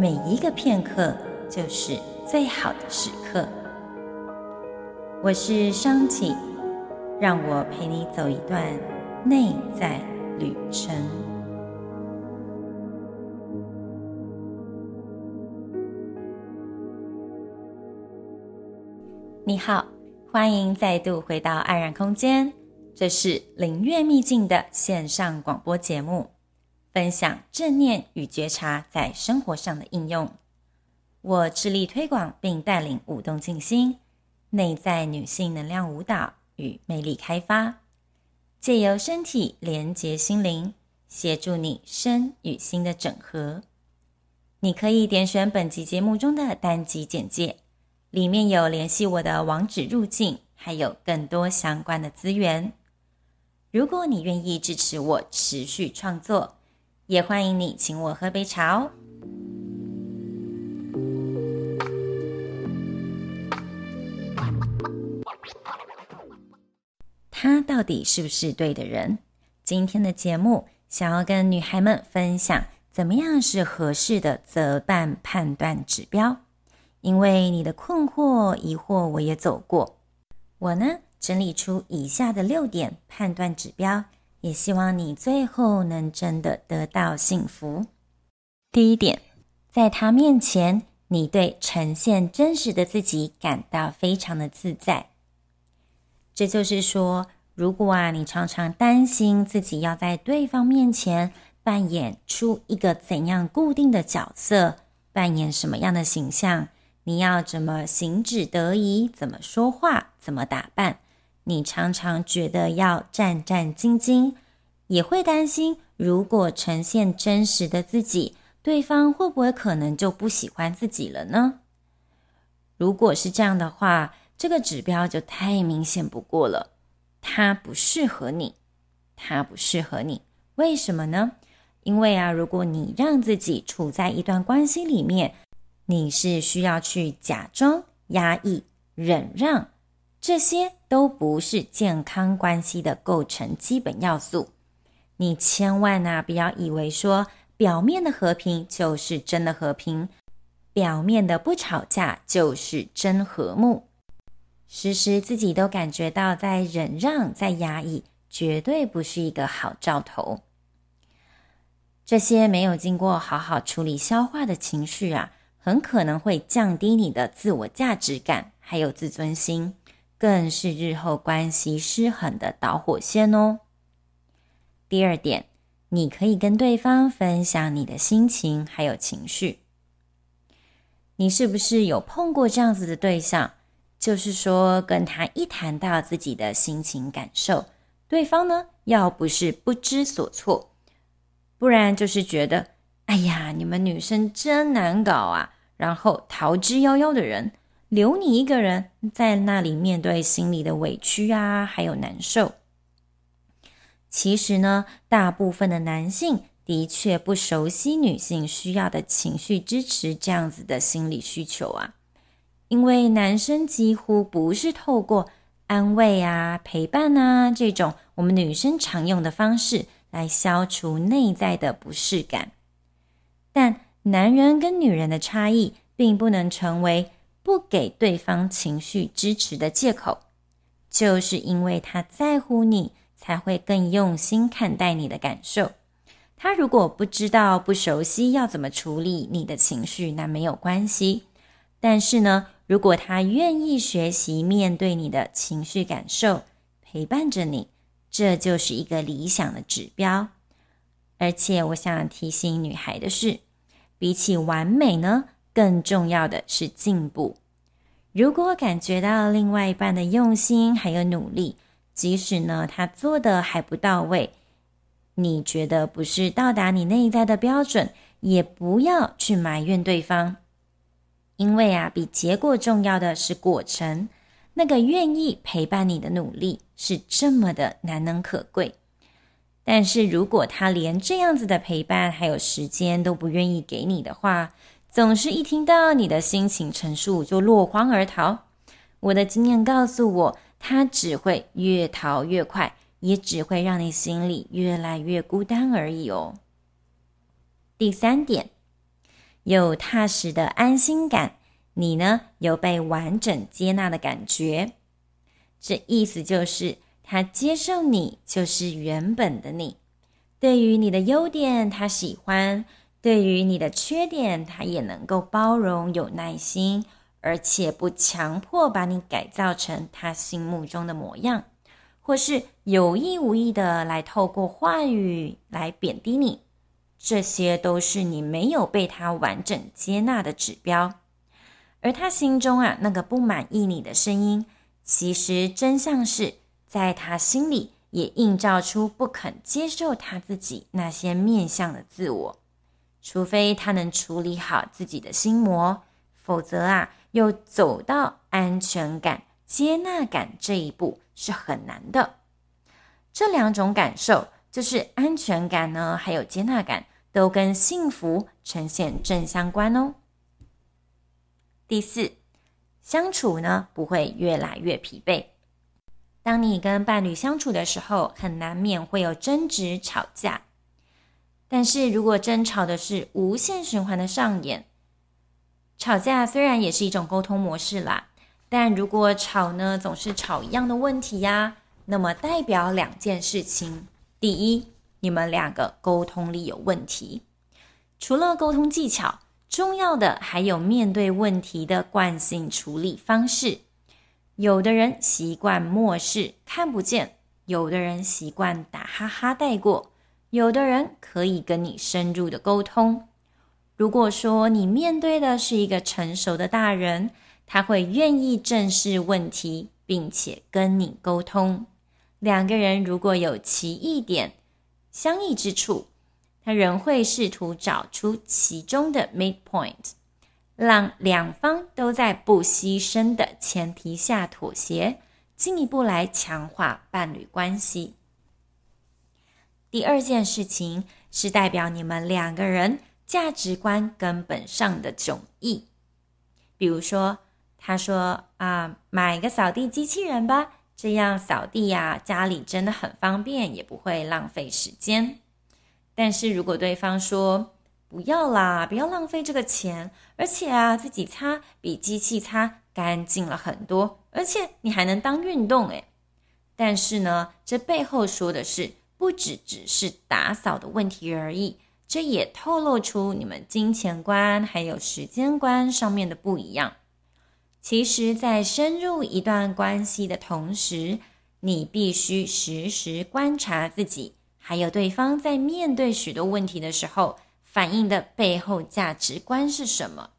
每一个片刻就是最好的时刻。我是商启，让我陪你走一段内在旅程。你好，欢迎再度回到安然空间，这是灵悦秘境的线上广播节目。分享正念与觉察在生活上的应用。我致力推广并带领舞动静心、内在女性能量舞蹈与魅力开发，借由身体连接心灵，协助你身与心的整合。你可以点选本集节目中的单集简介，里面有联系我的网址入境，还有更多相关的资源。如果你愿意支持我持续创作，也欢迎你请我喝杯茶哦。他到底是不是对的人？今天的节目想要跟女孩们分享，怎么样是合适的择伴判断指标。因为你的困惑、疑惑，我也走过。我呢，整理出以下的六点判断指标。也希望你最后能真的得到幸福。第一点，在他面前，你对呈现真实的自己感到非常的自在。这就是说，如果啊，你常常担心自己要在对方面前扮演出一个怎样固定的角色，扮演什么样的形象，你要怎么行止得宜，怎么说话，怎么打扮。你常常觉得要战战兢兢，也会担心，如果呈现真实的自己，对方会不会可能就不喜欢自己了呢？如果是这样的话，这个指标就太明显不过了。他不适合你，他不适合你。为什么呢？因为啊，如果你让自己处在一段关系里面，你是需要去假装、压抑、忍让。这些都不是健康关系的构成基本要素。你千万呐，不要以为说表面的和平就是真的和平，表面的不吵架就是真和睦。时时自己都感觉到在忍让、在压抑，绝对不是一个好兆头。这些没有经过好好处理消化的情绪啊，很可能会降低你的自我价值感，还有自尊心。更是日后关系失衡的导火线哦。第二点，你可以跟对方分享你的心情还有情绪。你是不是有碰过这样子的对象？就是说，跟他一谈到自己的心情感受，对方呢，要不是不知所措，不然就是觉得，哎呀，你们女生真难搞啊，然后逃之夭夭的人。留你一个人在那里面对心里的委屈啊，还有难受。其实呢，大部分的男性的确不熟悉女性需要的情绪支持这样子的心理需求啊，因为男生几乎不是透过安慰啊、陪伴啊这种我们女生常用的方式来消除内在的不适感。但男人跟女人的差异，并不能成为不给对方情绪支持的借口，就是因为他在乎你，才会更用心看待你的感受。他如果不知道、不熟悉要怎么处理你的情绪，那没有关系。但是呢，如果他愿意学习面对你的情绪感受，陪伴着你，这就是一个理想的指标。而且，我想提醒女孩的是，比起完美呢，更重要的是进步。如果感觉到另外一半的用心还有努力，即使呢他做的还不到位，你觉得不是到达你内在的标准，也不要去埋怨对方，因为啊，比结果重要的是过程。那个愿意陪伴你的努力是这么的难能可贵。但是如果他连这样子的陪伴还有时间都不愿意给你的话，总是一听到你的心情陈述就落荒而逃。我的经验告诉我，他只会越逃越快，也只会让你心里越来越孤单而已哦。第三点，有踏实的安心感，你呢，有被完整接纳的感觉。这意思就是他接受你就是原本的你，对于你的优点他喜欢，对于你的缺点他也能够包容，有耐心。而且不强迫把你改造成他心目中的模样，或是有意无意的来透过话语来贬低你，这些都是你没有被他完整接纳的指标。而他心中啊那个不满意你的声音，其实真相是在他心里也映照出不肯接受他自己那些面向的自我，除非他能处理好自己的心魔，否则啊。又走到安全感、接纳感这一步是很难的。这两种感受，就是安全感呢，还有接纳感，都跟幸福呈现正相关哦。第四，相处呢不会越来越疲惫。当你跟伴侣相处的时候，很难免会有争执、吵架。但是如果争吵的是无限循环的上演，吵架虽然也是一种沟通模式啦，但如果吵呢，总是吵一样的问题呀，那么代表两件事情：第一，你们两个沟通力有问题；除了沟通技巧，重要的还有面对问题的惯性处理方式。有的人习惯漠视、看不见；有的人习惯打哈哈带过；有的人可以跟你深入的沟通。如果说你面对的是一个成熟的大人，他会愿意正视问题，并且跟你沟通。两个人如果有奇异点、相异之处，他仍会试图找出其中的 midpoint，让两方都在不牺牲的前提下妥协，进一步来强化伴侣关系。第二件事情是代表你们两个人。价值观根本上的迥异，比如说，他说啊，买个扫地机器人吧，这样扫地呀，家里真的很方便，也不会浪费时间。但是如果对方说不要啦，不要浪费这个钱，而且啊，自己擦比机器擦干净了很多，而且你还能当运动诶。但是呢，这背后说的是，不只只是打扫的问题而已。这也透露出你们金钱观还有时间观上面的不一样。其实，在深入一段关系的同时，你必须时时观察自己，还有对方在面对许多问题的时候，反映的背后价值观是什么。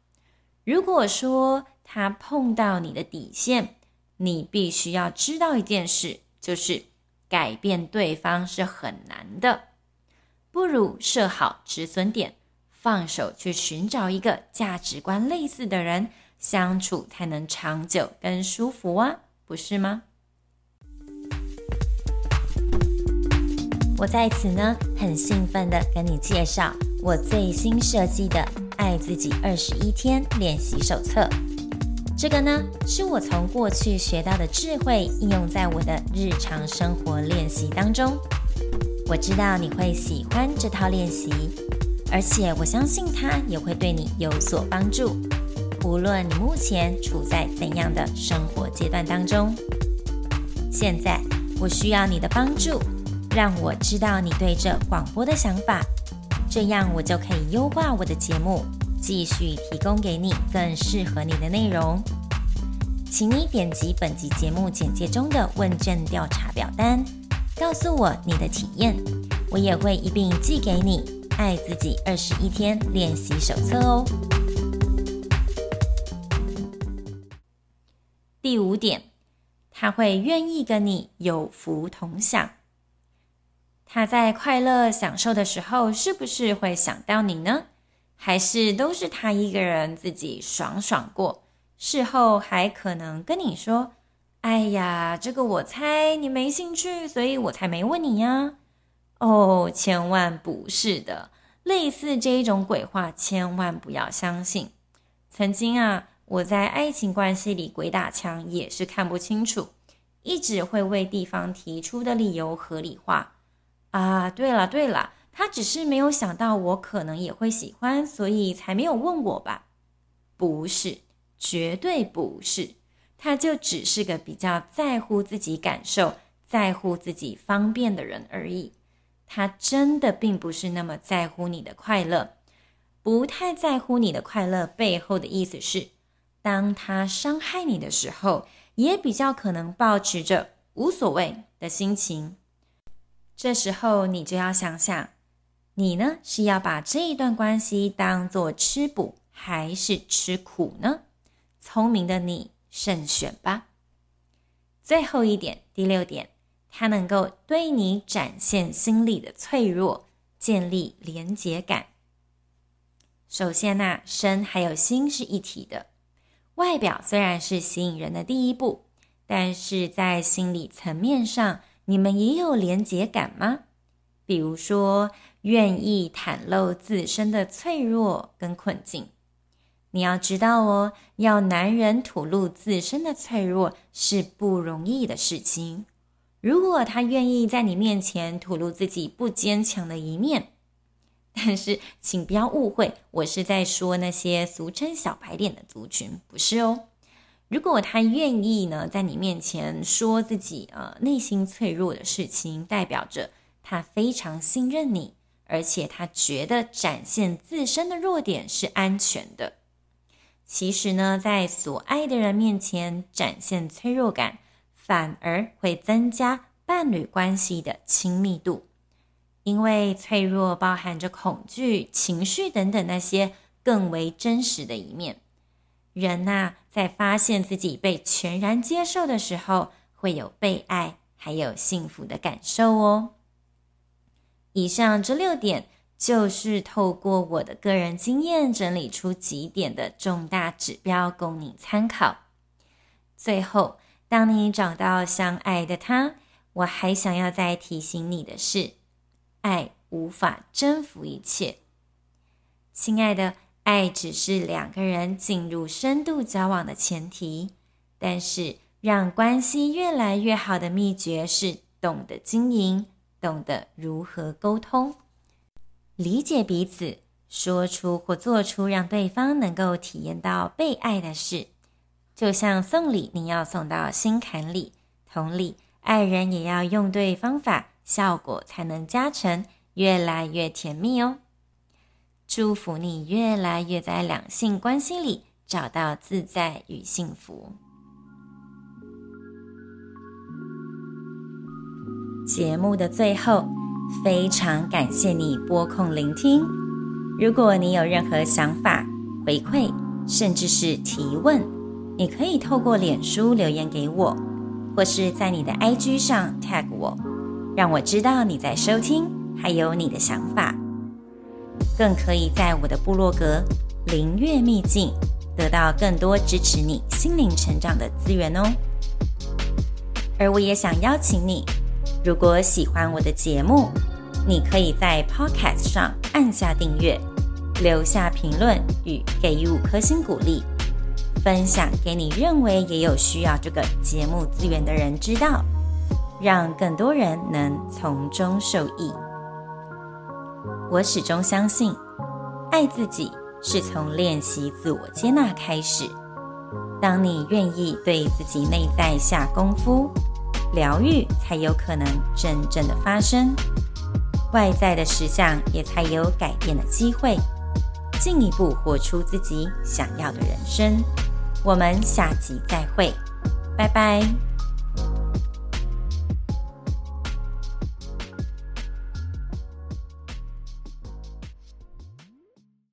如果说他碰到你的底线，你必须要知道一件事，就是改变对方是很难的。不如设好止损点，放手去寻找一个价值观类似的人相处，才能长久跟舒服啊，不是吗？我在此呢，很兴奋的跟你介绍我最新设计的《爱自己二十一天练习手册》。这个呢，是我从过去学到的智慧，应用在我的日常生活练习当中。我知道你会喜欢这套练习，而且我相信它也会对你有所帮助。无论你目前处在怎样的生活阶段当中，现在我需要你的帮助，让我知道你对这广播的想法，这样我就可以优化我的节目，继续提供给你更适合你的内容。请你点击本集节目简介中的问卷调查表单。告诉我你的体验，我也会一并寄给你《爱自己二十一天练习手册》哦。第五点，他会愿意跟你有福同享。他在快乐享受的时候，是不是会想到你呢？还是都是他一个人自己爽爽过？事后还可能跟你说：“哎呀，这个我猜你没兴趣，所以我才没问你呀。”哦，千万不是的，类似这一种鬼话，千万不要相信。曾经啊，我在爱情关系里鬼打墙，也是看不清楚，一直会为对方提出的理由合理化。啊，对了对了，他只是没有想到我可能也会喜欢，所以才没有问我吧？不是，绝对不是，他就只是个比较在乎自己感受、在乎自己方便的人而已。他真的并不是那么在乎你的快乐，不太在乎你的快乐背后的意思是，当他伤害你的时候，也比较可能保持着无所谓的心情。这时候你就要想想，你呢是要把这一段关系当做吃补，还是吃苦呢？聪明的你慎选吧。最后一点，第六点。他能够对你展现心理的脆弱，建立连结感。首先呐，身还有心是一体的。外表虽然是吸引人的第一步，但是在心理层面上，你们也有连结感吗？比如说，愿意袒露自身的脆弱跟困境。你要知道哦，要男人吐露自身的脆弱是不容易的事情。如果他愿意在你面前吐露自己不坚强的一面，但是请不要误会，我是在说那些俗称小白脸的族群，不是哦。如果他愿意呢，在你面前说自己呃内心脆弱的事情，代表着他非常信任你，而且他觉得展现自身的弱点是安全的。其实呢，在所爱的人面前展现脆弱感，反而会增加伴侣关系的亲密度，因为脆弱包含着恐惧、情绪等等那些更为真实的一面。人呐，在发现自己被全然接受的时候，会有被爱还有幸福的感受哦。以上这六点，就是透过我的个人经验整理出几点的重大指标，供你参考。最后。当你找到相爱的他，我还想要再提醒你的是，爱无法征服一切。亲爱的，爱只是两个人进入深度交往的前提，但是让关系越来越好的秘诀是懂得经营，懂得如何沟通，理解彼此，说出或做出让对方能够体验到被爱的事。就像送礼，你要送到心坎里；同理，爱人也要用对方法，效果才能加成，越来越甜蜜哦。祝福你越来越在两性关系里找到自在与幸福。节目的最后，非常感谢你拨空聆听。如果你有任何想法、回馈，甚至是提问。你可以透过脸书留言给我，或是在你的 IG 上 tag 我，让我知道你在收听，还有你的想法。更可以在我的部落格“灵悦秘境”得到更多支持你心灵成长的资源哦。而我也想邀请你，如果喜欢我的节目，你可以在 Podcast 上按下订阅，留下评论与给予五颗星鼓励。分享给你认为也有需要这个节目资源的人知道，让更多人能从中受益。我始终相信，爱自己是从练习自我接纳开始。当你愿意对自己内在下功夫，疗愈才有可能真正的发生，外在的实相也才有改变的机会，进一步活出自己想要的人生。我们下集再会，拜拜。